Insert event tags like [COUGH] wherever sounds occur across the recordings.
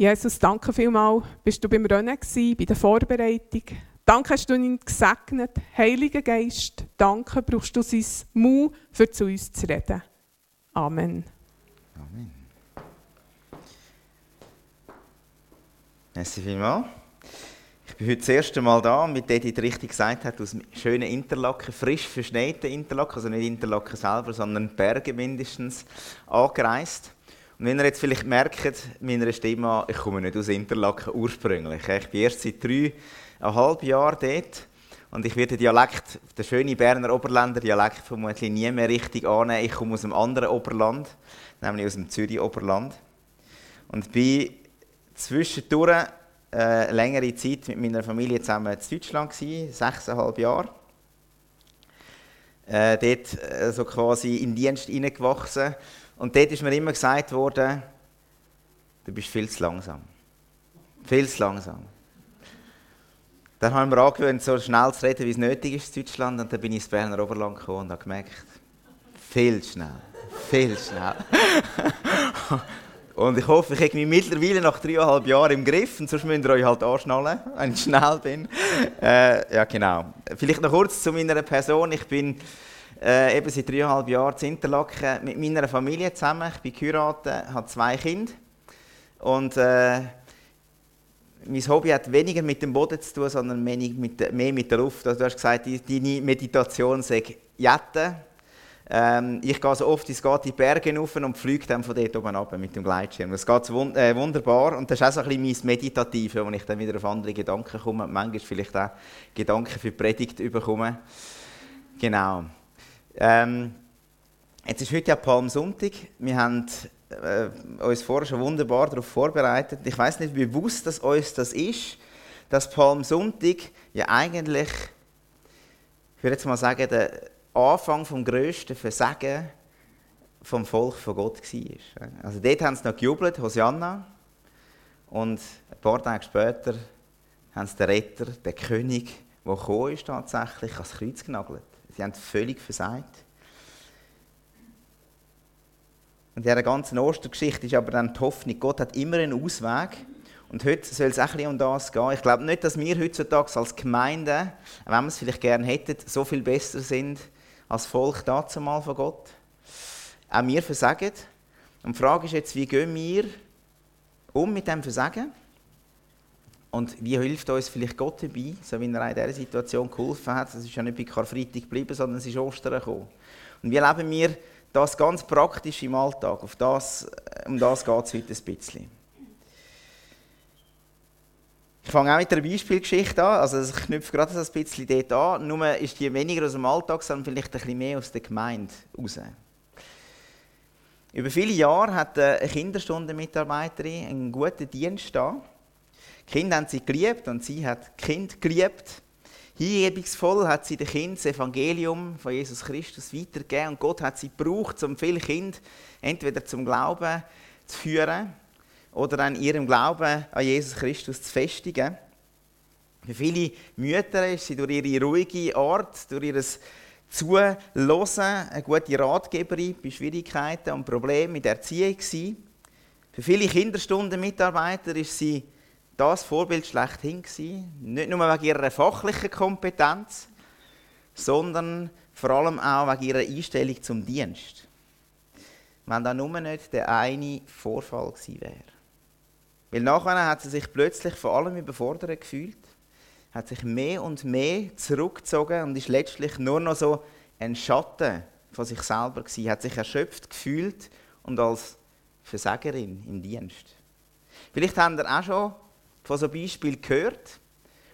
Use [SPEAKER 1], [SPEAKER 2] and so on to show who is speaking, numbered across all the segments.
[SPEAKER 1] Jesus, danke vielmals, bist du beim Rennen bei der Vorbereitung. Danke, hast du ihn gesegnet. Heiliger Geist, danke, brauchst du sein Mut, für zu uns zu reden. Amen. Amen.
[SPEAKER 2] Merci vielmals. Ich bin heute das erste Mal da, mit dem die richtig gesagt hat, aus schönen Interlaken, frisch verschneiten Interlaken, also nicht Interlaken selber, sondern Berge mindestens, angereist. Wenn ihr jetzt vielleicht merkt, meiner Stimme ich komme nicht aus Interlaken ursprünglich. Ich bin erst seit dreieinhalb Jahren dort und ich werde den Dialekt, den schönen Berner Oberländer Dialekt vermutlich nie mehr richtig annehmen. Ich komme aus einem anderen Oberland, nämlich aus dem Zürich Oberland. Und bin zwischendurch äh, längere Zeit mit meiner Familie zusammen in Deutschland gewesen, sechseinhalb Jahre. Äh, dort äh, so quasi in den Dienst hineingewachsen und dort ist mir immer gesagt worden, du bist viel zu langsam. Viel zu langsam. Dann haben wir angewöhnt, so schnell zu reden, wie es nötig ist in Deutschland. Und dann bin ich ins Berner Oberland gekommen und habe gemerkt, viel schnell. Viel schnell. [LAUGHS] und ich hoffe, ich habe mich mittlerweile nach dreieinhalb Jahren im Griff. Und sonst müsst ihr euch halt anschnallen, wenn ich schnell bin. Äh, ja, genau. Vielleicht noch kurz zu meiner Person. Ich bin äh, eben seit dreieinhalb Jahren in Interlaken mit meiner Familie zusammen. Ich bin geheiratet, habe zwei Kinder. Und äh, mein Hobby hat weniger mit dem Boden zu tun, sondern mehr mit, mehr mit der Luft. Also du hast gesagt, deine Meditation sei Jetten. Ähm, ich gehe so oft ins geht die Berge rauf und fliege dann von dort oben runter mit dem Gleitschirm. Das geht wund äh, wunderbar und das ist auch so ein bisschen mein Meditative, wo ich dann wieder auf andere Gedanken komme manchmal vielleicht auch Gedanken für die Predigt bekomme. Genau. Ähm, jetzt ist heute ja Palmsonntag. Wir haben äh, uns vorher schon wunderbar darauf vorbereitet. Ich weiß nicht, wie bewusst das uns das ist, dass Palmsonntag ja eigentlich, ich würde jetzt mal sagen, der Anfang vom grössten Versagen vom Volk von Gott war. Also dort haben sie noch gejubelt, Hosanna. Und ein paar Tage später haben sie den Retter, den König, der tatsächlich ans Kreuz genagelt. Sie haben völlig versagt. Und in dieser ganzen Ostergeschichte ist aber dann die Hoffnung, Gott hat immer einen Ausweg. Und heute soll es auch ein um das gehen. Ich glaube nicht, dass wir heutzutage als Gemeinde, wenn wir es vielleicht gerne hätten, so viel besser sind als Volk dazu mal von Gott. Auch wir versagen. Und die Frage ist jetzt, wie gehen wir um mit dem Versagen? Und wie hilft uns vielleicht Gott dabei, so wie er in dieser Situation geholfen hat? Es ist ja nicht bei Karfreitag geblieben, sondern es ist Ostern gekommen. Und wie leben wir das ganz praktisch im Alltag? Auf das, um das geht es heute ein bisschen. Ich fange auch mit einer Beispielgeschichte an. Also ich knüpfe gerade ein bisschen dort an. Nur ist die weniger aus dem Alltag, sondern vielleicht ein bisschen mehr aus der Gemeinde raus. Über viele Jahre hat eine Kinderstundenmitarbeiterin einen guten Dienst da. Kinder haben sie geliebt und sie hat Kind geliebt. Hingebungsvoll hat sie den Kind das Evangelium von Jesus Christus weitergegeben und Gott hat sie gebraucht, um viele Kinder entweder zum Glauben zu führen oder an ihrem Glauben an Jesus Christus zu festigen. Für viele Mütter ist sie durch ihre ruhige Art, durch ihr Zuhören eine gute Ratgeberin bei Schwierigkeiten und Problemen mit der Erziehung. Für viele Kinderstundenmitarbeiter ist sie das Vorbild schlechthin gewesen. Nicht nur wegen ihrer fachlichen Kompetenz, sondern vor allem auch wegen ihrer Einstellung zum Dienst. Wenn da nur nicht der eine Vorfall gewesen wäre. Weil nachher hat sie sich plötzlich vor allem überfordert gefühlt, hat sich mehr und mehr zurückgezogen und ist letztlich nur noch so ein Schatten von sich selber gewesen, hat sich erschöpft gefühlt und als Versagerin im Dienst. Vielleicht haben ihr auch schon von so Beispielen gehört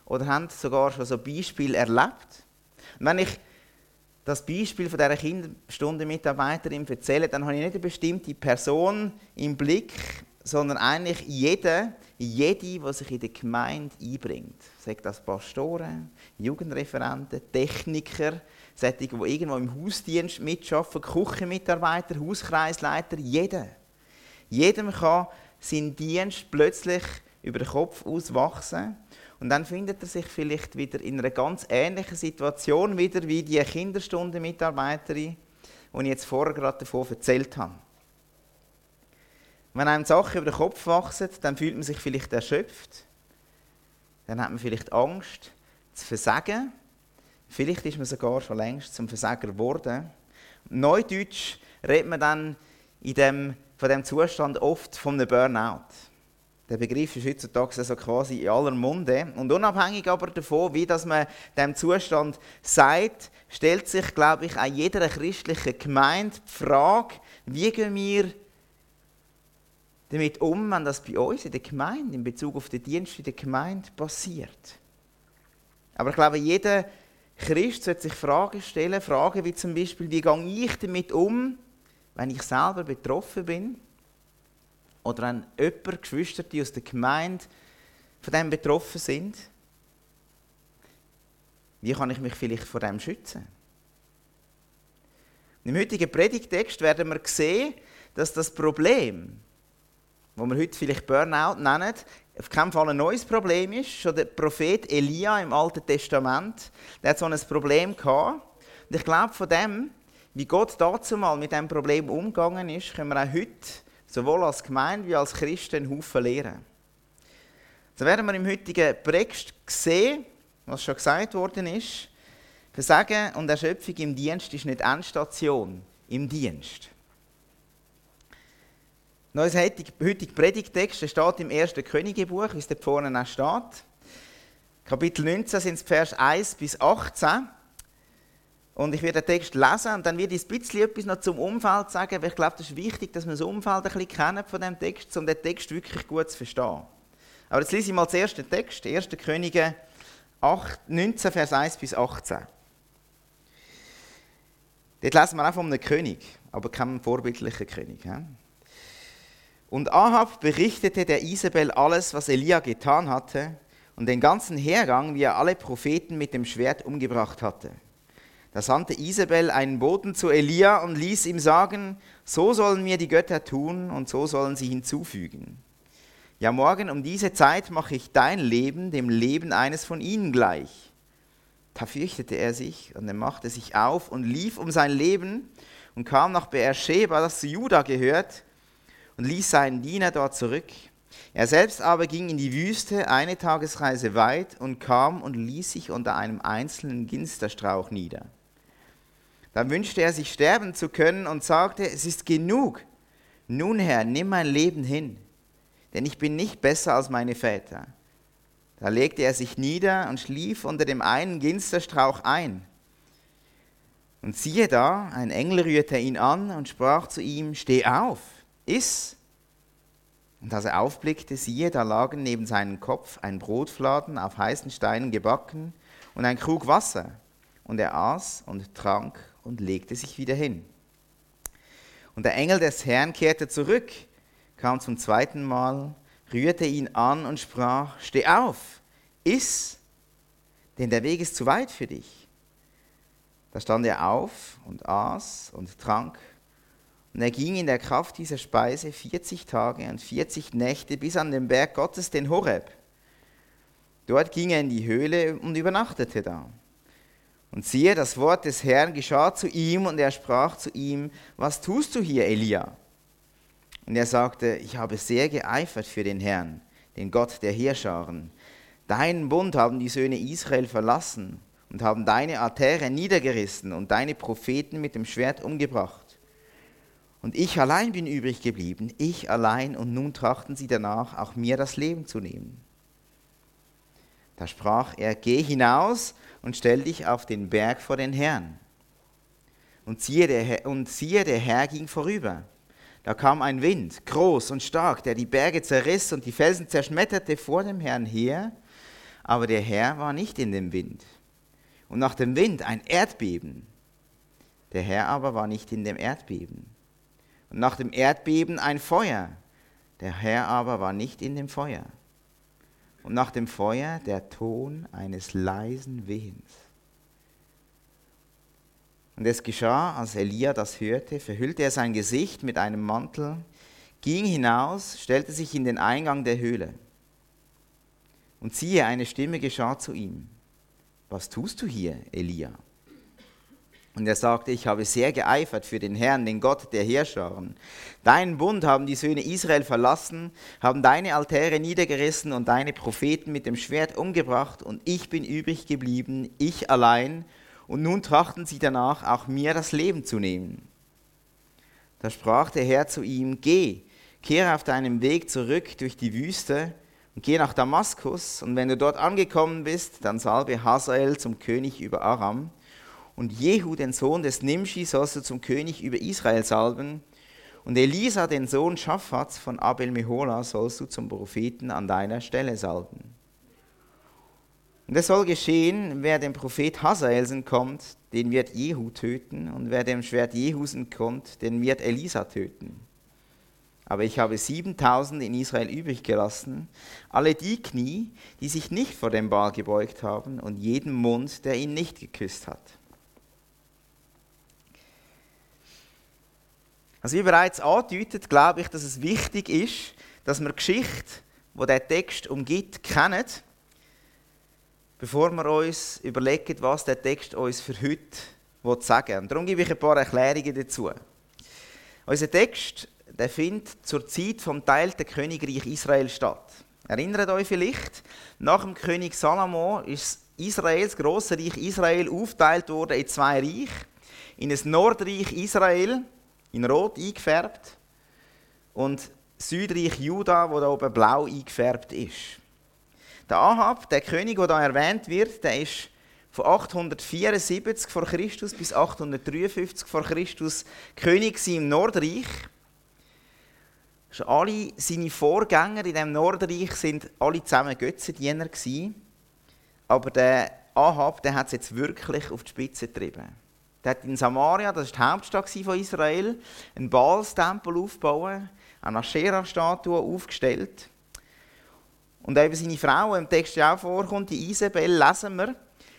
[SPEAKER 2] oder haben sogar schon so Beispiele erlebt. Und wenn ich das Beispiel von dieser Kinderstundenmitarbeiterin erzähle, dann habe ich nicht eine bestimmte Person im Blick, sondern eigentlich jede, jede, die sich in der Gemeinde einbringt. Sagt das Pastoren, Jugendreferenten, Techniker, solche, die irgendwo im Hausdienst mitarbeiten, Küchenmitarbeiter, Hauskreisleiter, jeder. Jedem kann sein Dienst plötzlich über den Kopf auswachsen. Und dann findet er sich vielleicht wieder in einer ganz ähnlichen Situation wieder wie die Kinderstundenmitarbeiterin, die ich jetzt vorher gerade davon erzählt habe. wenn einem Sachen über den Kopf wachsen, dann fühlt man sich vielleicht erschöpft. Dann hat man vielleicht Angst zu versagen. Vielleicht ist man sogar schon längst zum Versager geworden. Neudeutsch redet man dann in dem, von diesem Zustand oft von einem Burnout. Der Begriff ist heutzutage also quasi in aller Munde. Und unabhängig aber davon, wie das man dem Zustand sagt, stellt sich, glaube ich, auch jeder christlichen Gemeinde die Frage, wie gehen wir damit um, wenn das bei uns in der Gemeinde, in Bezug auf den Dienst in der Gemeinde passiert. Aber ich glaube, jeder Christ sollte sich Fragen stellen, Fragen wie zum Beispiel, wie gehe ich damit um, wenn ich selber betroffen bin oder wenn jemand, Geschwister, die aus der Gemeinde von dem betroffen sind. Wie kann ich mich vielleicht vor dem schützen? Im heutigen Predigtext werden wir sehen, dass das Problem, wo wir heute vielleicht Burnout nennen, auf keinen Fall ein neues Problem ist. Schon der Prophet Elia im Alten Testament, der hat so ein Problem gehabt. Und ich glaube, von dem, wie Gott dazu mal mit diesem Problem umgegangen ist, können wir auch heute, sowohl als Gemeinde wie als Christen, einen Haufen lernen. So werden wir im heutigen Predigt sehen, was schon gesagt worden ist. Versagen und Erschöpfung im Dienst ist nicht Endstation im Dienst. Unser heutiger Predigtext steht im 1. Königebuch, wie es dort vorne auch steht. Kapitel 19 sind es Vers 1 bis 18. Und ich werde den Text lesen und dann werde ich ein bisschen etwas noch zum Umfeld sagen, weil ich glaube, das ist wichtig, dass wir das Umfeld ein bisschen kennen von dem Text, um den Text wirklich gut zu verstehen. Aber jetzt lese ich mal den ersten Text, 1. Könige 8, 19, Vers 1 bis 18. Dort lesen wir auch von einem König, aber keinem vorbildlichen König. He? Und Ahab berichtete der Isabel alles, was Elia getan hatte und den ganzen Hergang, wie er alle Propheten mit dem Schwert umgebracht hatte. Da sandte Isabel einen Boten zu Elia und ließ ihm sagen, so sollen mir die Götter tun und so sollen sie hinzufügen. Ja, morgen um diese Zeit mache ich dein Leben dem Leben eines von ihnen gleich. Da fürchtete er sich und er machte sich auf und lief um sein Leben und kam nach Beersheba, das zu Juda gehört, und ließ seinen Diener dort zurück. Er selbst aber ging in die Wüste eine Tagesreise weit und kam und ließ sich unter einem einzelnen Ginsterstrauch nieder. Dann wünschte er sich sterben zu können und sagte, es ist genug. Nun Herr, nimm mein Leben hin, denn ich bin nicht besser als meine Väter. Da legte er sich nieder und schlief unter dem einen Ginsterstrauch ein. Und siehe da, ein Engel rührte ihn an und sprach zu ihm, steh auf iss. Und als er aufblickte, siehe, da lagen neben seinem Kopf ein Brotfladen auf heißen Steinen gebacken und ein Krug Wasser. Und er aß und trank und legte sich wieder hin. Und der Engel des Herrn kehrte zurück, kam zum zweiten Mal, rührte ihn an und sprach, steh auf, iss, denn der Weg ist zu weit für dich. Da stand er auf und aß und trank und er ging in der Kraft dieser Speise 40 Tage und 40 Nächte bis an den Berg Gottes, den Horeb. Dort ging er in die Höhle und übernachtete da. Und siehe, das Wort des Herrn geschah zu ihm und er sprach zu ihm, was tust du hier, Elia? Und er sagte, ich habe sehr geeifert für den Herrn, den Gott der Heerscharen. Deinen Bund haben die Söhne Israel verlassen und haben deine Altäre niedergerissen und deine Propheten mit dem Schwert umgebracht. Und ich allein bin übrig geblieben, ich allein, und nun trachten sie danach, auch mir das Leben zu nehmen. Da sprach er, geh hinaus und stell dich auf den Berg vor den Herrn. Und siehe, der Herr, und siehe, der Herr ging vorüber. Da kam ein Wind, groß und stark, der die Berge zerriss und die Felsen zerschmetterte vor dem Herrn her, aber der Herr war nicht in dem Wind. Und nach dem Wind ein Erdbeben, der Herr aber war nicht in dem Erdbeben und nach dem Erdbeben ein Feuer. Der Herr aber war nicht in dem Feuer. Und nach dem Feuer der Ton eines leisen Wehens. Und es geschah, als Elia das hörte, verhüllte er sein Gesicht mit einem Mantel, ging hinaus, stellte sich in den Eingang der Höhle. Und siehe, eine Stimme geschah zu ihm. Was tust du hier, Elia? Und er sagte, ich habe sehr geeifert für den Herrn, den Gott der Herrscharen. Deinen Bund haben die Söhne Israel verlassen, haben deine Altäre niedergerissen und deine Propheten mit dem Schwert umgebracht, und ich bin übrig geblieben, ich allein, und nun trachten sie danach, auch mir das Leben zu nehmen. Da sprach der Herr zu ihm, Geh, kehre auf deinem Weg zurück durch die Wüste und geh nach Damaskus, und wenn du dort angekommen bist, dann salbe Hazael zum König über Aram und Jehu, den Sohn des Nimshi, sollst du zum König über Israel salben. Und Elisa, den Sohn Schaffats von Abel Mehola, sollst du zum Propheten an deiner Stelle salben. Und es soll geschehen, wer dem Prophet Hazaelsen kommt, den wird Jehu töten, und wer dem Schwert Jehusen kommt, den wird Elisa töten. Aber ich habe 7000 in Israel übrig gelassen, alle die Knie, die sich nicht vor dem Baal gebeugt haben, und jeden Mund, der ihn nicht geküsst hat. Also wie bereits angedeutet, glaube ich, dass es wichtig ist, dass wir die Geschichte, die der Text umgibt, kennen, bevor wir uns überlegen, was der Text uns für heute sagen will. Und darum gebe ich ein paar Erklärungen dazu. Unser Text der findet zur Zeit vom teilten Königreich Israel statt. Erinnert euch vielleicht, nach dem König Salomo ist Israel, das grosse Reich Israel, aufgeteilt worden in zwei Reiche. In ein Nordreich Israel, in Rot eingefärbt und Südreich Juda, wo da oben blau eingefärbt ist. Der Ahab, der König, der da erwähnt wird, der ist von 874 vor Christus bis 853 vor Christus König im Nordreich. Alle seine Vorgänger in dem Nordreich sind alle zusammen Götzendiener Aber der Ahab, der hat es jetzt wirklich auf die Spitze getrieben. Der hat in Samaria, das ist die Hauptstadt von Israel, einen Baalstempel aufgebaut, eine Aschera-Statue aufgestellt. Und eben seine Frau, im Text ja auch vorkommt, die Isabel, lesen wir,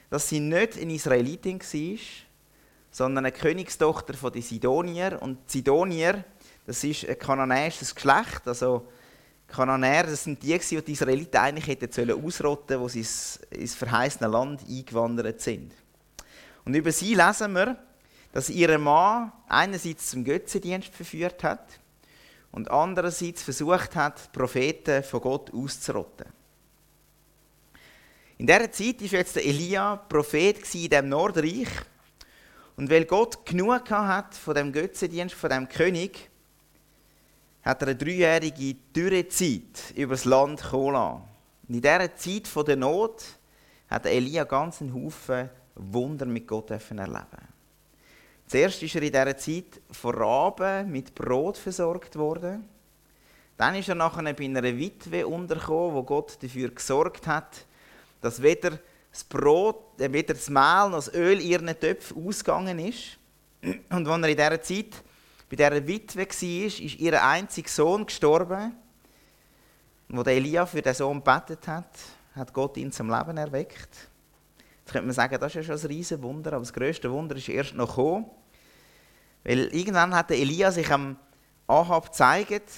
[SPEAKER 2] dass sie nicht eine Israelitin war, sondern eine Königstochter von den Sidonier. Und die Sidonier, das ist ein kananäisches Geschlecht, also Kananäer, das sind die, die die Israeliten eigentlich hätten ausrotten sollen, wo sie ins verheißene Land eingewandert sind. Und über sie lesen wir, dass ihr Mann einerseits zum Götzendienst verführt hat und andererseits versucht hat, Propheten von Gott auszurotten. In dieser Zeit war jetzt Elia Prophet in dem Nordreich. Und weil Gott genug hat von dem Götzendienst, von dem König, hat er eine dreijährige Dürrezeit über das Land kommen Und in dieser Zeit der Not hat Elia ganz einen Haufen Wunder mit Gott erleben Zuerst ist er in dieser Zeit von Raben mit Brot versorgt worden. Dann ist er nachher bei einer Witwe untergekommen, wo Gott dafür gesorgt hat, dass weder das Brot, äh, weder das Mehl noch das Öl ihren Töpfen ausgegangen ist. Und als er in dieser Zeit bei dieser Witwe war, ist ihr einziger Sohn gestorben. Und als Elia für den Sohn betet hat, hat Gott ihn zum Leben erweckt. Jetzt könnte man sagen, das ist ja schon ein riesen Wunder, aber das größte Wunder ist erst noch gekommen. Weil irgendwann hat Elia sich am Ahab gezeigt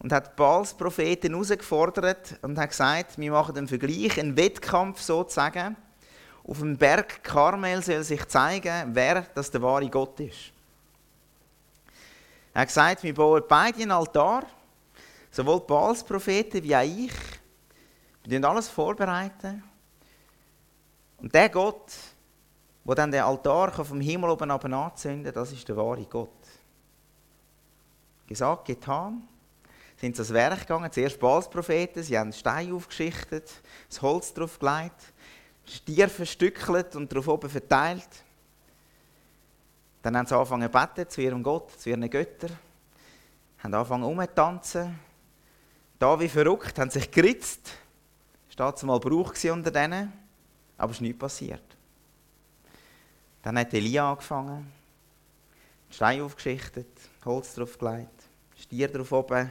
[SPEAKER 2] und hat Baals Propheten herausgefordert und hat gesagt, wir machen einen Vergleich, einen Wettkampf sozusagen. Auf dem Berg Karmel soll sich zeigen, wer das der wahre Gott ist. Er hat gesagt, wir bauen beide einen Altar, sowohl Baals Propheten wie auch ich. Wir alles vorbereiten. Und der Gott, der dann den Altar vom Himmel oben ab anzünden das ist der wahre Gott. Gesagt, getan. Sind sie ans Werk gegangen, zuerst Balspropheten, sie haben Stein aufgeschichtet, das Holz drauf gelegt, Stier verstückelt und darauf oben verteilt. Dann haben sie angefangen zu beten zu ihrem Gott, zu ihren Göttern. Haben angefangen umzutanzen. Da wie verrückt, haben sich geritzt. Steht mal Brauch unter denen. Aber es ist nichts passiert. Dann hat Elia angefangen, Stein aufgeschichtet, Holz drauf gelegt, Stier drauf oben,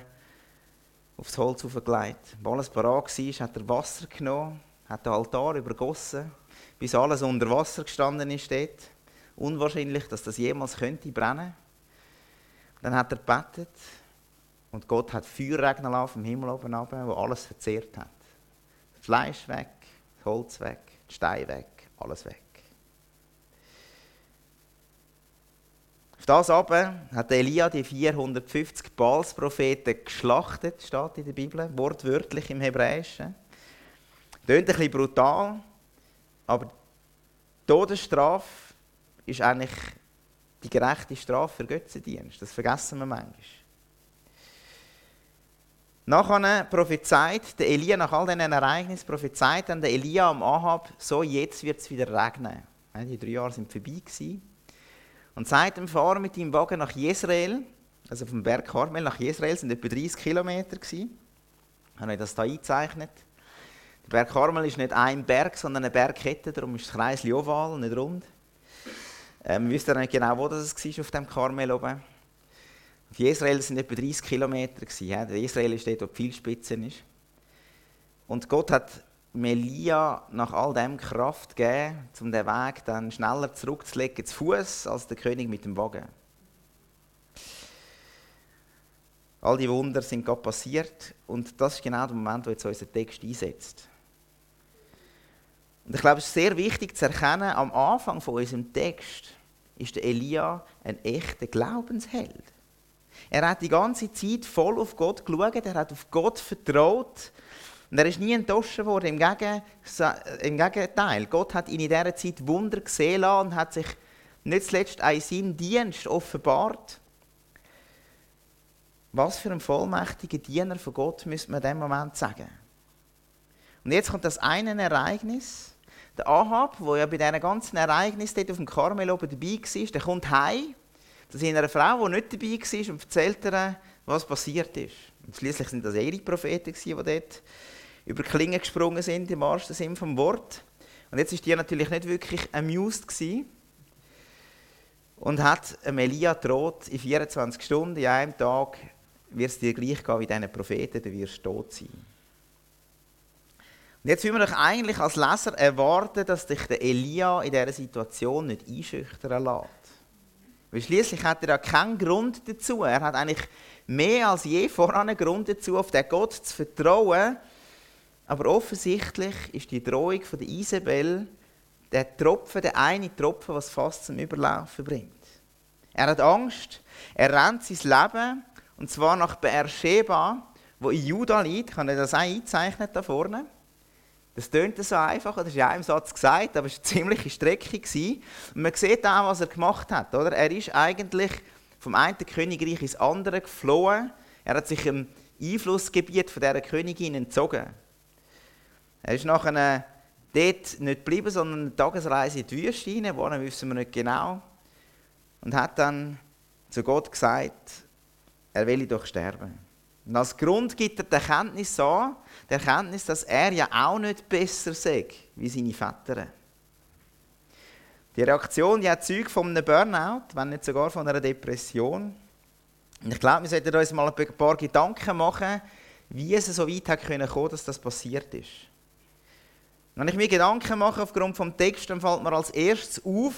[SPEAKER 2] aufs Holz aufgelegt. Als alles parat war, hat er Wasser genommen, hat den Altar übergossen, bis alles unter Wasser gestanden ist dort. Unwahrscheinlich, dass das jemals könnte brennen. Dann hat er gebetet und Gott hat Feuer regnen vom Himmel oben runter, wo alles verzehrt hat. Das Fleisch weg, das Holz weg, die Steine weg, alles weg. Auf das aber hat Elia die 450 Baalspropheten geschlachtet, steht in der Bibel, wortwörtlich im Hebräischen. Tönt ein bisschen brutal, aber die Todesstrafe ist eigentlich die gerechte Strafe für Götzendienst. Das vergessen wir manchmal. Nachher prophezeit der Elia, nach all diesen Ereignissen, prophezeit dann der Elia am Ahab, so jetzt wird es wieder regnen. Die drei Jahre sind vorbei. Gewesen. Und seit dem Fahren mit dem Wagen nach Jezreel, also vom Berg Karmel nach Jezreel, sind etwa 30 Kilometer. Gewesen. Ich habe das hier eingezeichnet. Der Berg Karmel ist nicht ein Berg, sondern eine Bergkette, darum ist das Kreis oval, nicht rund. Ähm, wisst ihr nicht genau, wo das war auf dem Karmel oben? Auf Israel sind etwa 30 Kilometer. Ja. Israel ist dort, wo viel Spitzen ist. Und Gott hat Melia nach all dem Kraft gegeben, um den Weg dann schneller zurückzulegen zu Fuß als der König mit dem Wagen. All die Wunder sind gerade passiert und das ist genau der Moment, wo jetzt unser Text einsetzt. Und ich glaube, es ist sehr wichtig zu erkennen, am Anfang von unserem Text ist der Elia ein echter Glaubensheld. Er hat die ganze Zeit voll auf Gott geschaut, er hat auf Gott vertraut und er ist nie enttäuscht worden. Im, Gegen Im Gegenteil, Gott hat ihn in dieser Zeit Wunder gesehen und hat sich nicht zuletzt an seinem Dienst offenbart. Was für ein vollmächtiger Diener von Gott müsste man in diesem Moment sagen. Und jetzt kommt das eine Ereignis, der Ahab, der ja bei diesen ganzen Ereignissen dort auf dem Karmel oben dabei war, der kommt heim seiner Frau, die nicht dabei war, und erzählt ihr, was passiert ist. Und schließlich sind das ihre Propheten, die dort über die Klinge gesprungen sind, im wahrsten Sinn vom Wort. Und jetzt ist die natürlich nicht wirklich amused gewesen und hat Elia droht, in 24 Stunden, in einem Tag, wird es dir gleich gehen wie diesen Propheten, du wirst tot sein. Und jetzt wollen wir doch eigentlich als Leser erwarten, dass dich der Elia in dieser Situation nicht einschüchtern lässt. Weil schließlich hat er ja keinen Grund dazu. Er hat eigentlich mehr als je voran einen Grund dazu, auf den Gott zu vertrauen. Aber offensichtlich ist die Drohung von der Isabel der Tropfen, der eine Tropfen, was fast zum Überlaufen bringt. Er hat Angst, er rennt sein Leben, und zwar nach Beersheba, wo in Juda liegt. Ich habe das auch eingezeichnet da vorne. Das tönt so einfach, das ist in einem Satz gesagt, aber es war eine ziemliche Strecke. Und man sieht auch, was er gemacht hat. Oder? Er ist eigentlich vom einen Königreich ins andere geflohen. Er hat sich im Einflussgebiet von dieser Königin entzogen. Er ist nachher dort nicht geblieben, sondern eine Tagesreise in die Wüste hinein, wo wissen wir nicht genau. Und hat dann zu Gott gesagt, er will doch sterben. Und als Grund gibt er die Erkenntnis an, die Erkenntnis, dass er ja auch nicht besser sei wie seine Väter. Die Reaktion die hat Zeug von einem Burnout, wenn nicht sogar von einer Depression. Und ich glaube, wir sollten uns mal ein paar Gedanken machen, wie es so weit hat kommen konnte, dass das passiert ist. Wenn ich mir Gedanken mache aufgrund des Textes, dann fällt mir als erstes auf,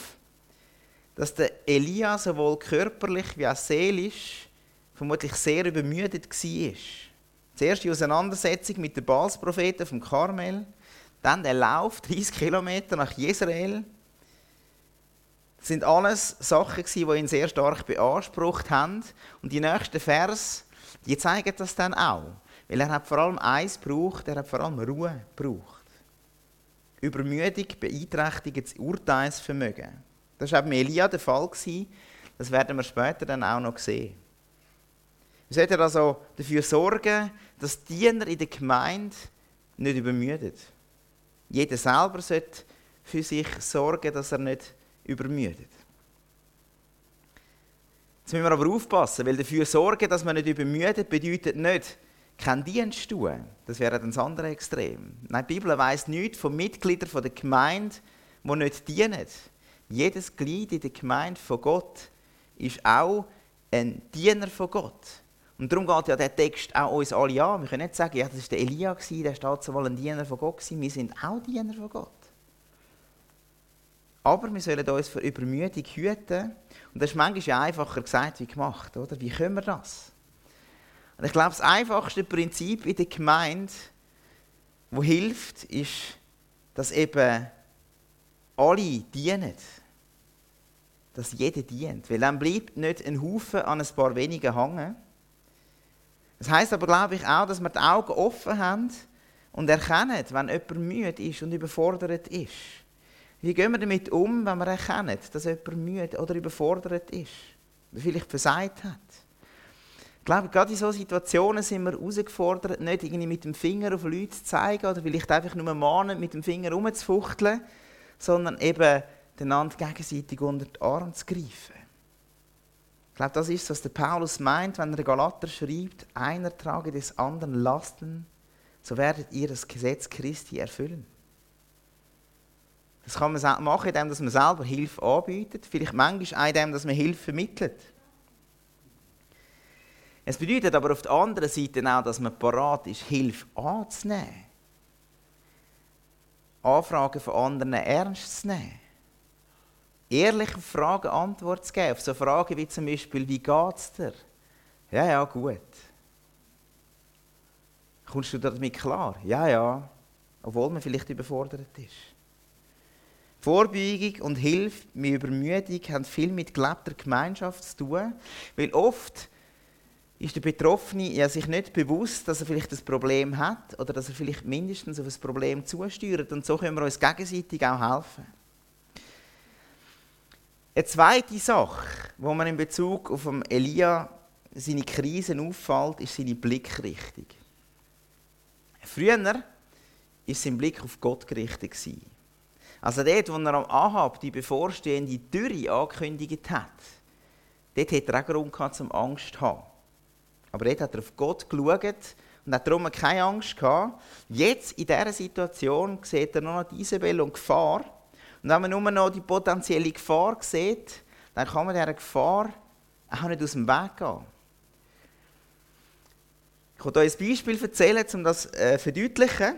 [SPEAKER 2] dass der Elia sowohl körperlich wie auch seelisch vermutlich sehr übermüdet war. Zuerst die Auseinandersetzung mit den Balspropheten vom Karmel, dann der Lauf [LAUGHS] 30 Kilometer nach Jezreel. Das sind alles Sachen, die ihn sehr stark beansprucht haben. Und die nächsten Vers, die zeigen das dann auch. Weil er hat vor allem eins gebraucht, er hat vor allem Ruhe gebraucht. Übermüdung beeinträchtigt das Urteilsvermögen. Das war eben Elia der Fall. Das werden wir später dann auch noch sehen. Wir sollten also dafür sorgen, dass die Diener in der Gemeinde nicht übermüdet. Jeder selber sollte für sich sorgen, dass er nicht übermüdet. Jetzt müssen wir aber aufpassen, weil dafür sorgen, dass man nicht übermüdet, bedeutet nicht, keinen Dienst tun. Das wäre dann das andere Extrem. Nein, die Bibel weiss nichts von Mitgliedern der Gemeinde, die nicht dienen. Jedes Glied in der Gemeinde von Gott ist auch ein Diener von Gott. Und darum geht ja der Text auch uns alle an. Wir können nicht sagen, ja, das war der Elia, der steht so ein Diener von Gott. Wir sind auch Diener von Gott. Aber wir sollen uns vor Übermüdung hüten. Und das ist manchmal einfacher gesagt wie gemacht. Oder? Wie können wir das? Und ich glaube, das einfachste Prinzip in der Gemeinde, das hilft, ist, dass eben alle dienen. dass jeder dient. Weil dann bleibt nicht ein Haufen an ein paar wenigen hängen. Das heißt aber, glaube ich, auch, dass wir die Augen offen haben und erkennen, wenn jemand müde ist und überfordert ist. Wie gehen wir damit um, wenn wir erkennen, dass jemand müde oder überfordert ist? Oder vielleicht versagt hat? Ich glaube, gerade in solchen Situationen sind wir herausgefordert, nicht irgendwie mit dem Finger auf Leute zu zeigen oder vielleicht einfach nur mahnen, mit dem Finger rumzufuchteln, sondern eben einander gegenseitig unter die Arme zu greifen. Ich glaube, das ist, was der Paulus meint, wenn er Galater schreibt, einer trage des anderen Lasten, so werdet ihr das Gesetz Christi erfüllen. Das kann man machen, indem man selber Hilfe anbietet, vielleicht manchmal indem man Hilfe vermittelt. Es bedeutet aber auf der anderen Seite auch, dass man parat ist, Hilfe anzunehmen. Anfragen von anderen ernst zu nehmen. Ehrlich auf Fragen Antwort zu geben. Auf so Fragen wie zum Beispiel, wie geht es dir? Ja, ja, gut. Kommst du damit klar? Ja, ja. Obwohl man vielleicht überfordert ist. Vorbeugung und Hilfe mit Übermüdung haben viel mit gelebter Gemeinschaft zu tun, weil oft ist der Betroffene ja sich nicht bewusst, dass er vielleicht ein Problem hat oder dass er vielleicht mindestens auf ein Problem zusteuert und so können wir uns gegenseitig auch helfen. Eine zweite Sache, wo man in Bezug auf Elia seine Krisen auffällt, ist seine Blickrichtung. Früher war sein Blick auf Gott gerichtet. Also dort, wo er am Ahab die bevorstehende Dürre angekündigt hat, dort hat er auch Grund gehabt, zum Angst zu haben. Aber dort hat er auf Gott geschaut und hat darum keine Angst gehabt. Jetzt, in dieser Situation, sieht er nur noch Isabel und Gefahr. Und wenn man nur noch die potenzielle Gefahr sieht, dann kann man dieser Gefahr auch nicht aus dem Weg gehen. Ich will euch ein Beispiel erzählen, um das zu äh, verdeutlichen.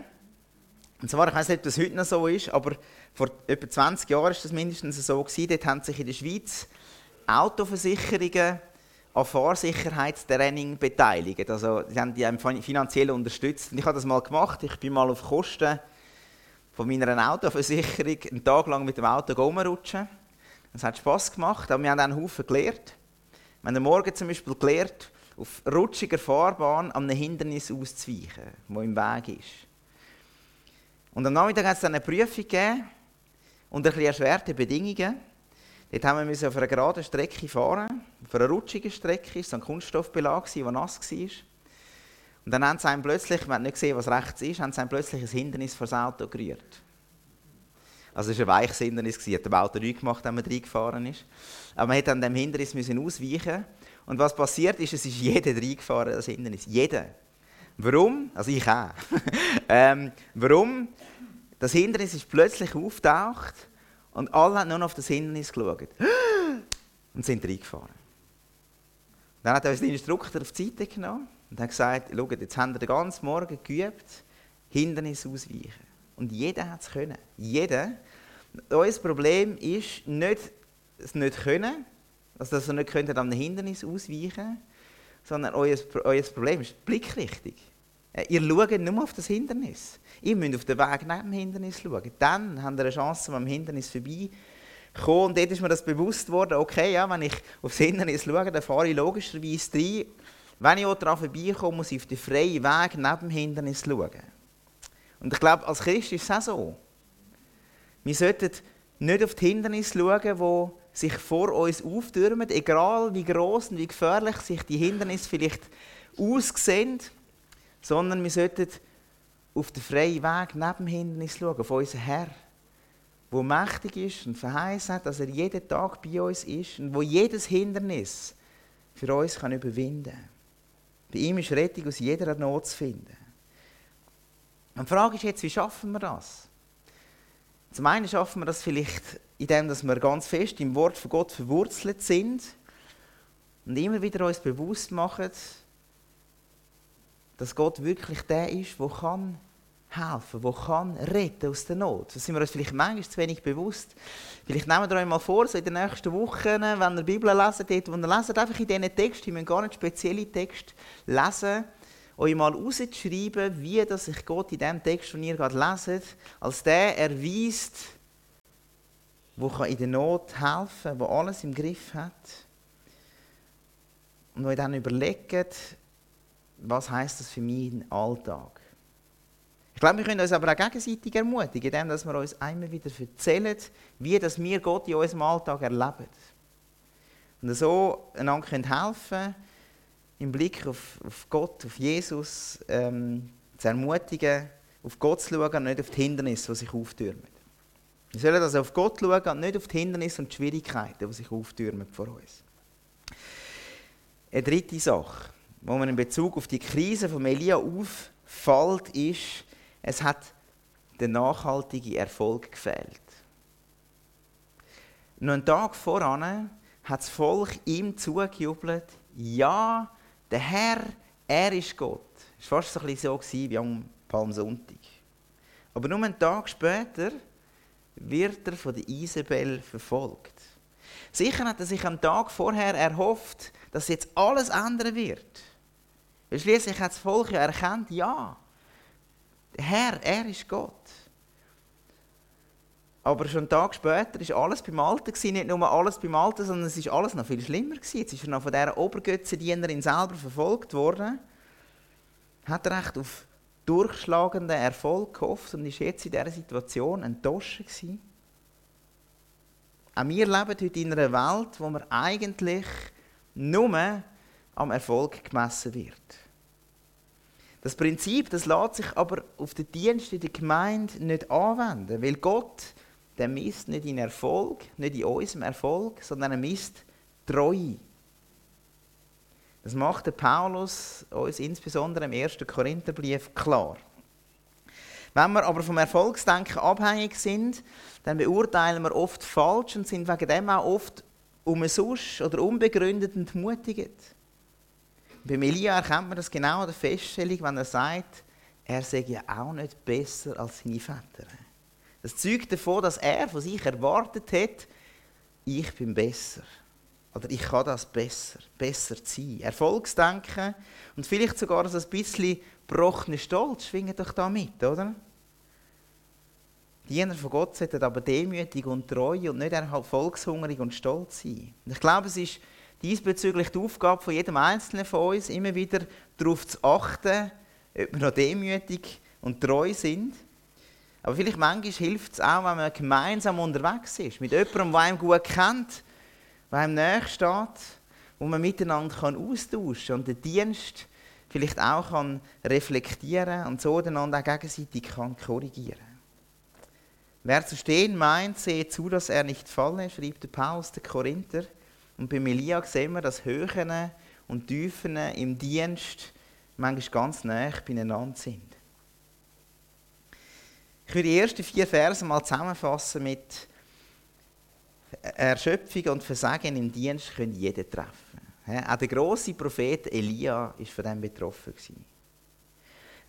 [SPEAKER 2] Und zwar, ich weiß nicht, ob das heute noch so ist, aber vor etwa 20 Jahren war das mindestens so. Gewesen. Dort haben sich in der Schweiz Autoversicherungen an Fahrsicherheitstraining beteiligt. Also, sie haben die finanziell unterstützt. Und ich habe das mal gemacht. Ich bin mal auf Kosten von meiner Autoversicherung einen Tag lang mit dem Auto rumrutschen. Das hat Spass gemacht, aber wir haben auch einen Haufen gelernt. Wir haben Morgen zum Beispiel gelernt, auf rutschiger Fahrbahn an einem Hindernis auszuweichen, das im Weg ist. Und am Nachmittag hat es dann eine Prüfung gegeben, unter ein erschwerten Bedingungen. Dort haben wir auf einer geraden Strecke fahren. Auf einer rutschigen Strecke war es ein Kunststoffbelag, der nass war. Und dann haben sie einem plötzlich, wir haben nicht gesehen, was rechts ist, haben sie plötzlich ein Hindernis vor das Auto gerührt. Also es war ein weiches Hindernis, hat dem Auto nichts gemacht, wenn man reingefahren ist. Aber man musste an diesem Hindernis müssen ausweichen. Und was passiert ist, es ist jeder reingefahren, das Hindernis. Jeder. Warum? Also ich auch. [LAUGHS] ähm, warum? Das Hindernis ist plötzlich auftaucht und alle haben nur noch auf das Hindernis geschaut. [GASPS] und sind reingefahren. Dann hat uns der Instruktor auf die Seite genommen und hat gesagt, schaut, jetzt haben wir den ganzen Morgen geübt, Hindernis ausweichen. Und jeder hat es können. Jeder. Unser Problem ist nicht das nicht können, also dass ihr nicht könnt an einem Hindernis ausweichen sondern euer, Problem ist die Blickrichtung. Äh, ihr schaut nur auf das Hindernis. Ihr müsst auf den Weg neben dem Hindernis schauen. Dann habt ihr eine Chance, am Hindernis vorbei kommen. Und dort ist mir das bewusst worden, okay, ja, wenn ich auf das Hindernis schaue, dann fahre ich logischerweise rein. Wenn ich auch daran vorbeikomme, muss ich auf den freien Weg neben dem Hindernis schauen. Und ich glaube, als Christ ist es auch so. Wir sollten nicht auf die Hindernisse schauen, die sich vor uns auftürmen, egal wie groß und wie gefährlich sich die Hindernisse vielleicht aussehen sondern wir sollten auf den freien Weg neben dem Hindernis schauen, auf unseren Herr, der mächtig ist und verheißen hat, dass er jeden Tag bei uns ist und wo jedes Hindernis für uns kann überwinden kann. Bei ihm ist Rettung aus jeder Not zu finden. Und die Frage ist jetzt, wie schaffen wir das? Zum einen schaffen wir das vielleicht, indem wir ganz fest im Wort von Gott verwurzelt sind und immer wieder uns bewusst machen, dass Gott wirklich der ist, der kann helfen, der kann retten aus der Not. Das sind wir uns vielleicht manchmal zu wenig bewusst. Vielleicht nehmen wir euch mal vor, so in den nächsten Wochen, wenn ihr Bibel lesen, dort, wo ihr lesen, einfach in diesen Text, ihr müsst gar nicht spezielle Text lesen, euch mal rauszuschreiben, wie das sich Gott in dem Text, den ihr gerade leset, als der erweist, der in der Not helfen kann, der alles im Griff hat. Und wo dann überlegt, was heißt das für meinen Alltag? Ich glaube, wir können uns aber auch gegenseitig ermutigen, indem wir uns einmal wieder erzählen, wie das wir Gott in unserem Alltag erleben. Und so einander helfen können, im Blick auf, auf Gott, auf Jesus, ähm, zu ermutigen, auf Gott zu schauen und nicht auf die Hindernisse, die sich auftürmen. Wir sollen also auf Gott schauen und nicht auf die Hindernisse und die Schwierigkeiten, die sich auftürmen vor uns. Eine dritte Sache, die mir in Bezug auf die Krise von Elia auffällt, ist, es hat der nachhaltige Erfolg gefehlt. Noch einen Tag voran hat das Volk ihm zugejubelt, ja, der Herr, er ist Gott. Es war fast so ein bisschen so wie am Palmsonntag. Aber nur einen Tag später wird er von der Isabel verfolgt. Sicher hat er sich am Tag vorher erhofft, dass jetzt alles ändern wird. Weil schließlich hat das Volk ja erkannt, ja, Herr, er ist Gott. Aber schon einen Tag später war alles beim Alten. Nicht nur alles beim Alten, sondern es war alles noch viel schlimmer. Jetzt ist er noch von dieser Obergötzendienerin selber verfolgt worden. Hat er echt auf durchschlagenden Erfolg gehofft und ist jetzt in dieser Situation enttäuscht gewesen. Auch wir leben heute in einer Welt, wo man eigentlich nur am Erfolg gemessen wird. Das Prinzip das lässt sich aber auf den Dienst in der Gemeinde nicht anwenden, weil Gott der misst nicht in Erfolg, nicht in unserem Erfolg, sondern er misst Treue. Das macht der Paulus uns insbesondere im 1. Korintherbrief klar. Wenn wir aber vom Erfolgsdenken abhängig sind, dann beurteilen wir oft falsch und sind wegen dem auch oft umsonst oder unbegründet entmutigt. Bei Elia erkennt man das genau an der Feststellung, wenn er sagt, er sei ja auch nicht besser als seine Väter. Das zeugt davon, dass er von sich erwartet hat, ich bin besser. Oder ich kann das besser, besser sein. Erfolgsdenken und vielleicht sogar so ein bisschen gebrochener Stolz schwingen doch da mit, oder? Diener von Gott sollten aber demütig und treu und nicht erfolgshungrig und stolz sein. Und ich glaube, es ist diesbezüglich die Aufgabe von jedem Einzelnen von uns, immer wieder darauf zu achten, ob wir noch demütig und treu sind. Aber vielleicht manchmal hilft es auch, wenn man gemeinsam unterwegs ist, mit jemandem, der einen gut kennt, der einem nahe steht, wo man miteinander kann austauschen kann und den Dienst vielleicht auch kann reflektieren und so einander auch gegenseitig kann korrigieren Wer zu stehen meint, sehe zu, dass er nicht falle, schreibt der Paulus der Korinther. Und bei Elia sehen wir, dass Höhen und Tiefen im Dienst manchmal ganz nah beieinander sind. Ich würde die ersten vier Verse mal zusammenfassen mit Erschöpfung und Versagen im Dienst können jeden treffen. Auch der große Prophet Elia war von dem betroffen.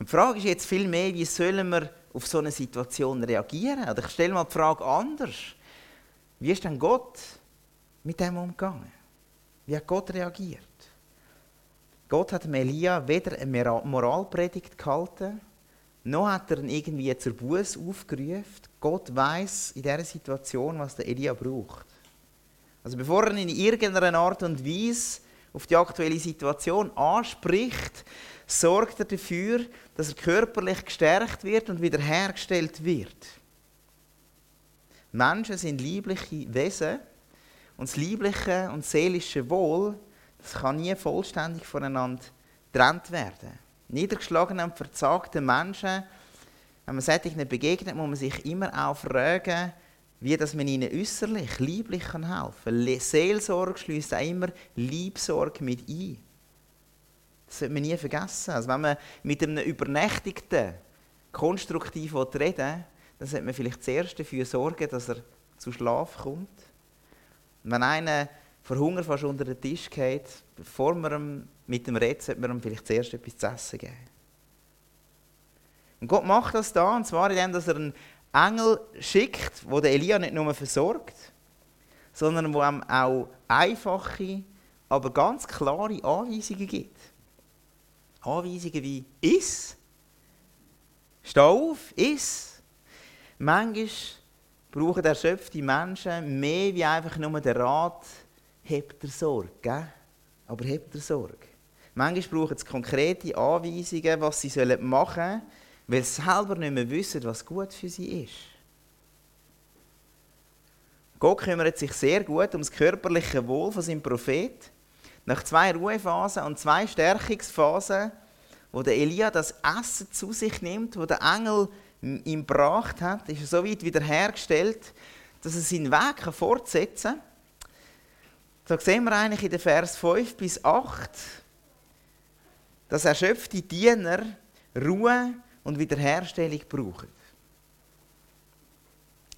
[SPEAKER 2] die Frage ist jetzt viel mehr, wie sollen wir auf so eine Situation reagieren? Oder ich stelle mal die Frage anders. Wie ist denn Gott mit dem umgegangen? Wie hat Gott reagiert? Gott hat Elia weder eine Moralpredigt gehalten, noch hat er ihn irgendwie zur Buße aufgerufen. Gott weiß in dieser Situation, was der Elia braucht. Also bevor er in irgendeiner Art und Weise auf die aktuelle Situation anspricht, sorgt er dafür, dass er körperlich gestärkt wird und wiederhergestellt wird. Menschen sind liebliche Wesen und das liebliche und seelische Wohl, das kann nie vollständig voneinander getrennt werden niedergeschlagenen und verzagten Menschen, wenn man solchen begegnet, muss man sich immer auch fragen, wie das man ihnen äußerlich, lieblich kann helfen kann. Seelsorge schließt auch immer Liebsorge mit ein. Das sollte man nie vergessen. Also wenn man mit einem Übernächtigten konstruktiv reden will, dann sollte man vielleicht zuerst dafür sorgen, dass er zu Schlaf kommt. Wenn einer vor Hunger fast unter den Tisch geht, bevor man ihm mit dem Reden sollte man ihm vielleicht zuerst etwas zu essen geben. Und Gott macht das da, und zwar indem dass er einen Engel schickt, der Elia nicht nur versorgt, sondern wo ihm auch einfache, aber ganz klare Anweisungen gibt. Anweisungen wie iss, steh auf, iss. Manchmal brauchen erschöpfte Menschen mehr wie einfach nur den Rat, habt ihr Sorge, gell? aber habt ihr Sorge. Manchmal brauchen sie konkrete Anweisungen, was sie machen sollen, weil sie selber nicht mehr wissen, was gut für sie ist. Gott kümmert sich sehr gut um das körperliche Wohl von seinem Prophet. Nach zwei Ruhephasen und zwei Stärkungsphasen, wo der Elia das Essen zu sich nimmt, wo der Engel ihm gebracht hat, ist er so weit wiederhergestellt, dass er seinen Weg fortsetzen kann. Da sehen wir eigentlich in den Vers 5 bis 8, dass erschöpfte Diener Ruhe und Wiederherstellung brauchen.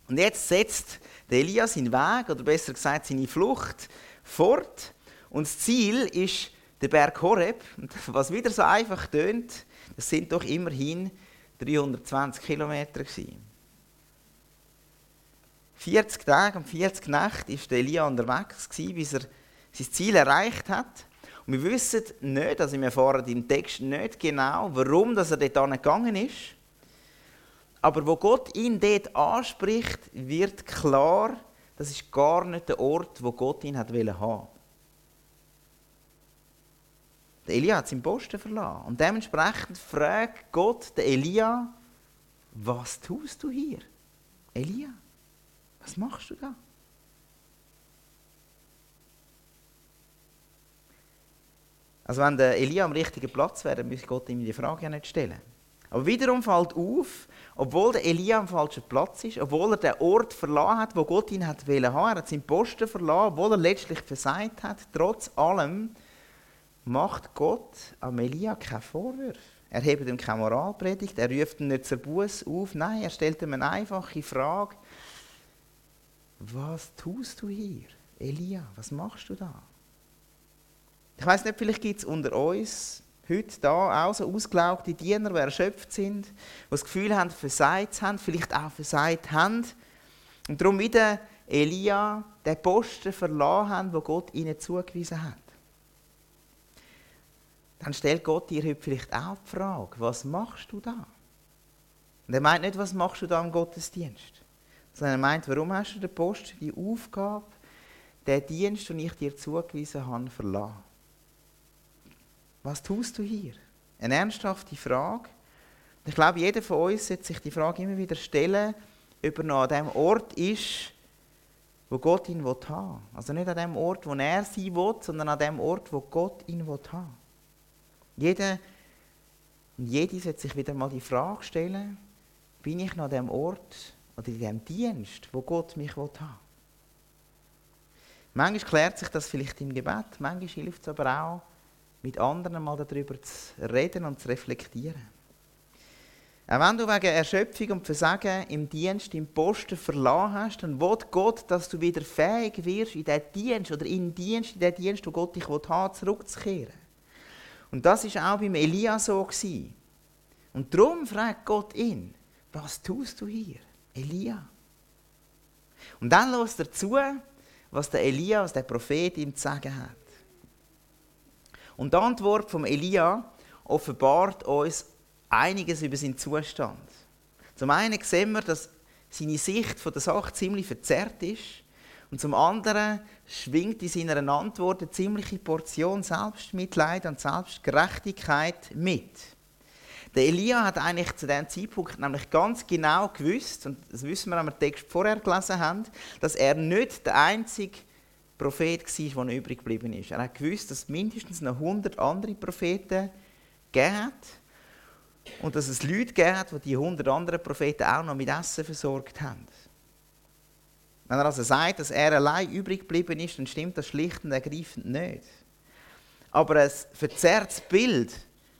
[SPEAKER 2] Und jetzt setzt Elia seinen Weg, oder besser gesagt seine Flucht, fort. Und das Ziel ist der Berg Horeb. Was wieder so einfach tönt, das sind doch immerhin 320 Kilometer. 40 Tage und 40 Nächte war Elia unterwegs, bis er sein Ziel erreicht hat. Und wir wissen nicht, also wir erfahren im Text nicht genau, warum dass er dort gegangen ist. Aber wo Gott ihn dort anspricht, wird klar, das ist gar nicht der Ort, wo Gott ihn hat haben der Elia hat seinen Posten verlassen. Und dementsprechend fragt Gott den Elia, was tust du hier? Elia, was machst du da? Also wenn der Elia am richtigen Platz wäre, müsste Gott ihm die Frage ja nicht stellen. Aber wiederum fällt auf, obwohl der Elia am falschen Platz ist, obwohl er den Ort verlassen hat, wo Gott ihn hat wollen haben, er hat seinen Posten verlassen, obwohl er letztlich versagt hat, trotz allem macht Gott am Elia keine Vorwürfe. Er hebt ihm keine Moralpredigt, er ruft ihn nicht zur Buß auf, nein, er stellt ihm eine einfache Frage. Was tust du hier? Elia, was machst du da? Ich weiß nicht, vielleicht gibt es unter uns heute da auch so ausgelaugte Diener, die erschöpft sind, die das Gefühl haben, versagt haben, vielleicht auch versagt haben. Und darum wieder Elia den Posten verlassen haben, wo Gott ihnen zugewiesen hat dann stellt Gott dir heute vielleicht auch die Frage, was machst du da? Und er meint nicht, was machst du da im Gottesdienst, sondern er meint, warum hast du den Post, die Aufgabe, den Dienst, den ich dir zugewiesen habe, verlassen? Was tust du hier? Eine ernsthafte Frage. Ich glaube, jeder von uns sollte sich die Frage immer wieder stellen, ob er noch an dem Ort ist, wo Gott ihn haben will. Also nicht an dem Ort, wo er sein will, sondern an dem Ort, wo Gott ihn haben will. Jeder und jede sollte sich wieder mal die Frage stellen, bin ich noch an dem Ort oder in dem Dienst, wo Gott mich haben will? Manchmal klärt sich das vielleicht im Gebet, manchmal hilft es aber auch, mit anderen mal darüber zu reden und zu reflektieren. Auch wenn du wegen Erschöpfung und Versagen im Dienst, im Posten verlassen hast, dann will Gott, dass du wieder fähig wirst, in diesen Dienst oder in den Dienst, in den Dienst, wo Gott dich haben zurückzukehren. Und das ist auch beim Elia so gewesen. Und darum fragt Gott ihn, was tust du hier, Elia? Und dann lässt er zu, was der Elia, was der Prophet ihm zu sagen hat. Und die Antwort von Elia offenbart uns einiges über seinen Zustand. Zum einen sehen wir, dass seine Sicht von der Sache ziemlich verzerrt ist und zum anderen schwingt in seiner Antwort eine ziemliche Portion Selbstmitleid und Selbstgerechtigkeit mit. Der Elia hat eigentlich zu diesem Zeitpunkt nämlich ganz genau gewusst, und das wissen wir, wenn wir den Text vorher gelesen haben, dass er nicht der einzige Prophet war, der übrig geblieben ist. Er hat gewusst, dass es mindestens noch 100 andere Propheten hat und dass es Leute hat, die die 100 anderen Propheten auch noch mit Essen versorgt haben. Wenn er also sagt, dass er allein übrig geblieben ist, dann stimmt das schlicht und ergreifend nicht. Aber ein verzerrtes Bild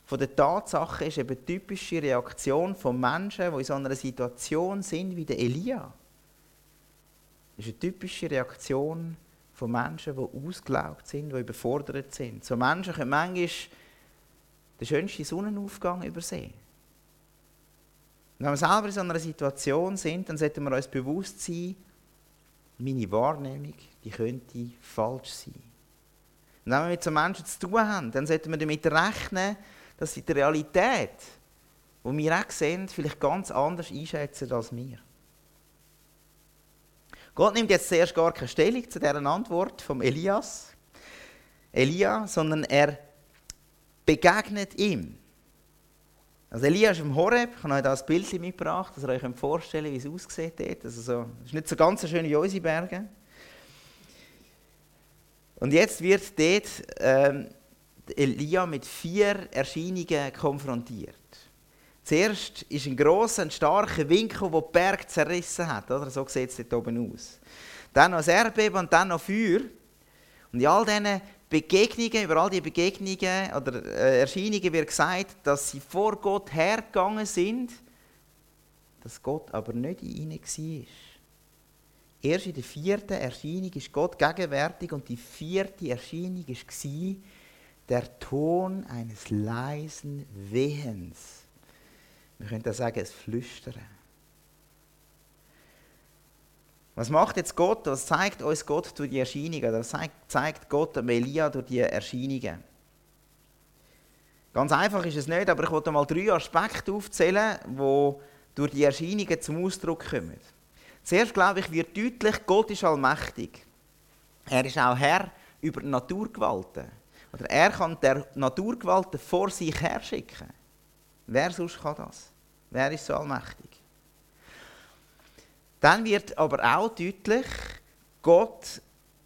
[SPEAKER 2] von der Tatsache ist eben typische Reaktion von Menschen, die in so einer Situation sind wie der Elia. Das ist eine typische Reaktion von Menschen, die ausgelaugt sind, die überfordert sind. So Menschen können manchmal den schönsten Sonnenaufgang übersehen. Und wenn wir selber in so einer Situation sind, dann sollten wir uns bewusst sein, meine Wahrnehmung, die könnte falsch sein. Und wenn wir mit so Menschen zu tun haben, dann sollten wir damit rechnen, dass sie die Realität, die wir auch sehen, vielleicht ganz anders einschätzen als wir. Gott nimmt jetzt zuerst gar keine Stellung zu dieser Antwort vom Elias, Elia, sondern er begegnet ihm. Also Elia ist im Horeb, ich habe euch da ein Bild mitgebracht, dass ihr euch vorstellen könnt, wie es aussieht dort. Also so, es ist nicht so ganz schön wie unsere Berge. Und jetzt wird dort ähm, Elia mit vier Erscheinungen konfrontiert. Zuerst ist ein grosser, ein starker Winkel, der den Berg zerrissen hat. Oder? So sieht es dort oben aus. Dann noch das Erdbeben und dann noch Feuer. Und in all diesen Begegnungen, über all diese Begegnungen oder äh, Erscheinungen wird gesagt, dass sie vor Gott hergegangen sind, dass Gott aber nicht in ihnen war. Erst in der vierten Erscheinung ist Gott gegenwärtig und die vierte Erscheinung war der Ton eines leisen Wehens. Wir können da sagen, es Flüstern. Was macht jetzt Gott? Was zeigt uns Gott durch die Erscheinungen? Was zeigt Gott dem Elia durch die Erscheinungen? Ganz einfach ist es nicht, aber ich wollte mal drei Aspekte aufzählen, die durch die Erscheinungen zum Ausdruck kommen. Zuerst glaube ich, wird deutlich, Gott ist allmächtig. Er ist auch Herr über die Naturgewalten. Oder er kann der Naturgewalten vor sich her schicken. Wer sonst kann das? Wer ist so allmächtig? Dann wird aber auch deutlich, Gott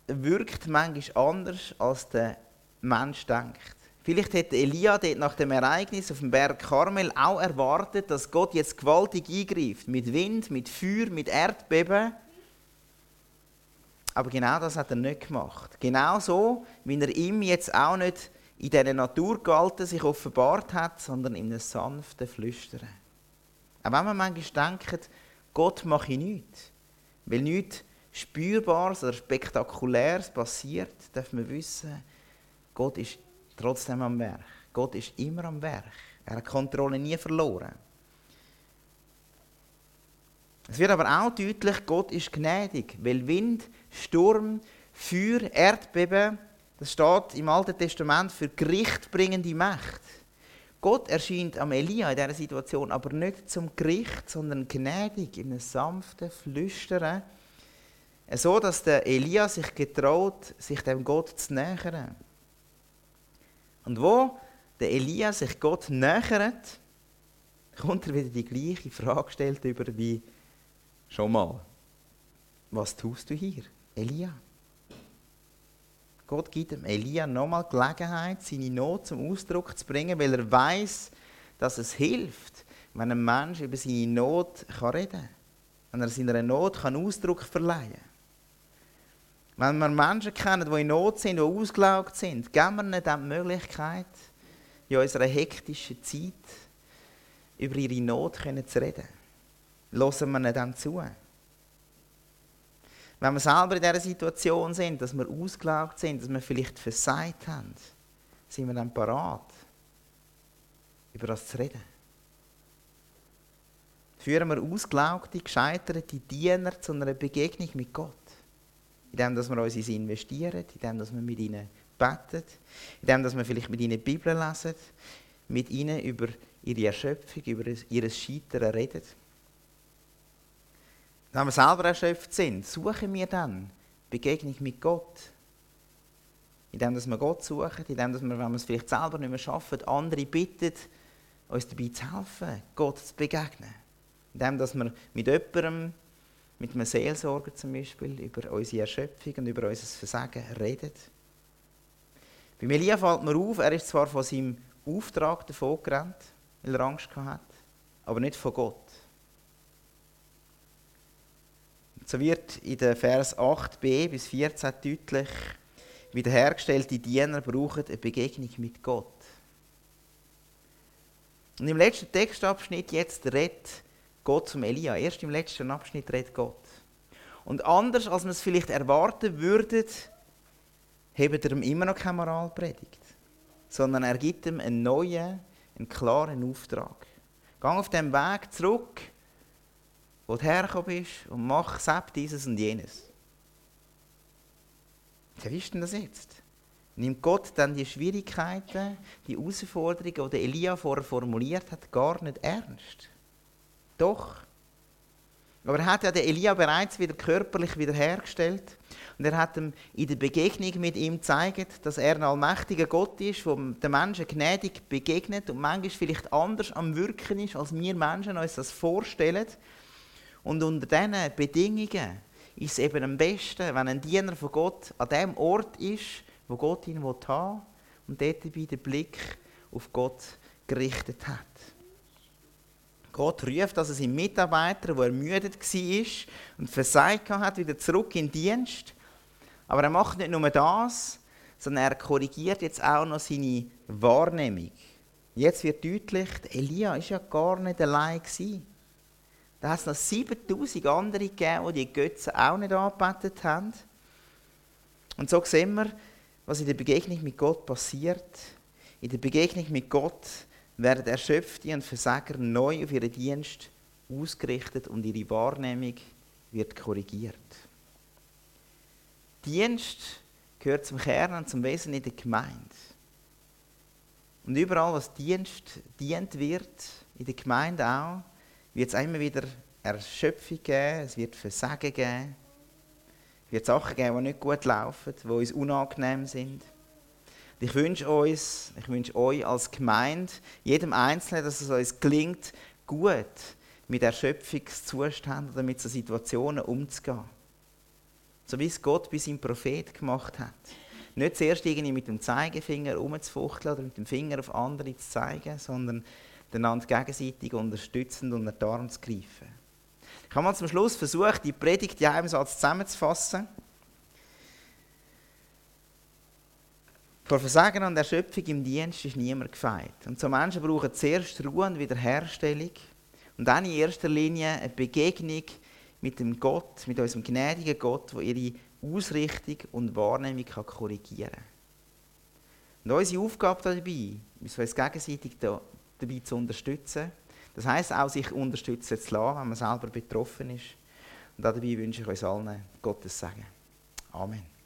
[SPEAKER 2] wirkt manchmal anders, als der Mensch denkt. Vielleicht hätte Elia dort nach dem Ereignis auf dem Berg Karmel auch erwartet, dass Gott jetzt gewaltig eingreift. Mit Wind, mit Feuer, mit Erdbeben. Aber genau das hat er nicht gemacht. Genau so, wie er ihm jetzt auch nicht in diesen Naturgewalten sich offenbart hat, sondern in einem sanften Flüstern. Auch wenn man manchmal denkt, Gott mache ich nichts. Weil nichts Spürbares oder Spektakuläres passiert, darf man wissen, Gott ist trotzdem am Werk. Gott ist immer am Werk. Er hat die Kontrolle nie verloren. Es wird aber auch deutlich, Gott ist gnädig, weil Wind, Sturm, Feuer, Erdbeben, das steht im Alten Testament für gerichtbringende Macht. Gott erscheint am Elia in dieser Situation aber nicht zum Gericht, sondern gnädig, in einem sanften Flüstern, so dass der Elia sich getraut, sich dem Gott zu nähern. Und wo der Elia sich Gott nähert, kommt er wieder die gleiche Frage gestellt über wie schon mal. Was tust du hier, Elia? Gott gibt dem Elia nochmal Gelegenheit, seine Not zum Ausdruck zu bringen, weil er weiß, dass es hilft, wenn ein Mensch über seine Not kann reden kann. Wenn er seiner Not kann Ausdruck verleihen kann. Wenn wir Menschen kennen, die in Not sind, die ausgelaugt sind, geben wir ihnen die Möglichkeit, in unserer hektischen Zeit über ihre Not zu reden. Lassen wir ihnen zu wenn wir selber in dieser Situation sind, dass wir ausgelaugt sind, dass wir vielleicht versagt haben, sind wir dann parat, über das zu reden. Führen wir ausgelaugte, gescheiterte Diener zu einer Begegnung mit Gott. Indem dass wir uns in sie investieren, indem dass wir mit ihnen beten, indem dass wir vielleicht mit ihnen Bibel lesen, mit ihnen über ihre Erschöpfung, über ihr Scheitern reden. Wenn wir selber erschöpft sind, suchen wir dann Begegnung mit Gott. Indem dass wir Gott suchen, indem dass wir, wenn wir es vielleicht selber nicht mehr schaffen, andere bitten, uns dabei zu helfen, Gott zu begegnen. Indem dass wir mit jemandem, mit einem Seelsorger zum Beispiel, über unsere Erschöpfung und über unser Versagen reden. Bei Elia fällt mir auf, er ist zwar von seinem Auftrag davon gerannt, weil er Angst hatte, aber nicht von Gott. So wird in den Vers 8b bis 14 deutlich, wiederhergestellte Diener brauchen eine Begegnung mit Gott. Und im letzten Textabschnitt jetzt redet Gott zum Elia. Erst im letzten Abschnitt redet Gott. Und anders als man es vielleicht erwarten würde, hebt er ihm immer noch keine Moralpredigt, sondern er gibt ihm einen neuen, einen klaren Auftrag. Gang auf dem Weg zurück wo du hergekommen bist und mach selbst dieses und jenes. Wie ist denn das jetzt? Nimmt Gott dann die Schwierigkeiten, die Herausforderungen, die Elia vorher formuliert hat, gar nicht ernst? Doch. Aber er hat ja den Elia bereits wieder körperlich wiederhergestellt. Und er hat ihm in der Begegnung mit ihm gezeigt, dass er ein allmächtiger Gott ist, der den Menschen gnädig begegnet und manchmal vielleicht anders am Wirken ist, als wir Menschen uns das vorstellen. Und unter diesen Bedingungen ist es eben am besten, wenn ein Diener von Gott an dem Ort ist, wo Gott ihn haben will und dort dabei den Blick auf Gott gerichtet hat. Gott ruft also seinen Mitarbeiter, der ermüdet war und versagt hat, wieder zurück in den Dienst. Aber er macht nicht nur das, sondern er korrigiert jetzt auch noch seine Wahrnehmung. Jetzt wird deutlich, Elia war ja gar nicht allein. Da hat es noch 7000 andere gegeben, die die Götzen auch nicht angebetet haben. Und so sehen wir, was in der Begegnung mit Gott passiert. In der Begegnung mit Gott werden Erschöpfte und Versager neu auf ihren Dienst ausgerichtet und ihre Wahrnehmung wird korrigiert. Dienst gehört zum Kern und zum Wesen in der Gemeinde. Und überall, was Dienst dient wird, in der Gemeinde auch, wird es immer wieder Erschöpfung geben, es wird Versagen geben, es wird Sachen geben, die nicht gut laufen, die uns unangenehm sind. Ich wünsche uns, ich wünsche euch als Gemeinde, jedem Einzelnen, dass es uns gelingt, gut mit Erschöpfungszuständen oder mit so Situationen umzugehen. So wie es Gott bei seinem Prophet gemacht hat. Nicht zuerst irgendwie mit dem Zeigefinger rumzufuchteln oder mit dem Finger auf andere zu zeigen, sondern einander gegenseitig unterstützend unter den Arm zu greifen. Ich habe mal zum Schluss versucht, die Predigt in einem Satz zusammenzufassen. Vor Versagen und Erschöpfung im Dienst ist niemand gefeit. Und so Menschen brauchen zuerst Ruhe und Wiederherstellung und dann in erster Linie eine Begegnung mit dem Gott, mit unserem gnädigen Gott, der ihre Ausrichtung und Wahrnehmung korrigieren kann. Und unsere Aufgabe dabei ist, uns gegenseitig dabei zu unterstützen. Das heisst auch, sich unterstützen zu lassen, wenn man selber betroffen ist. Und dabei wünsche ich uns allen Gottes Segen. Amen.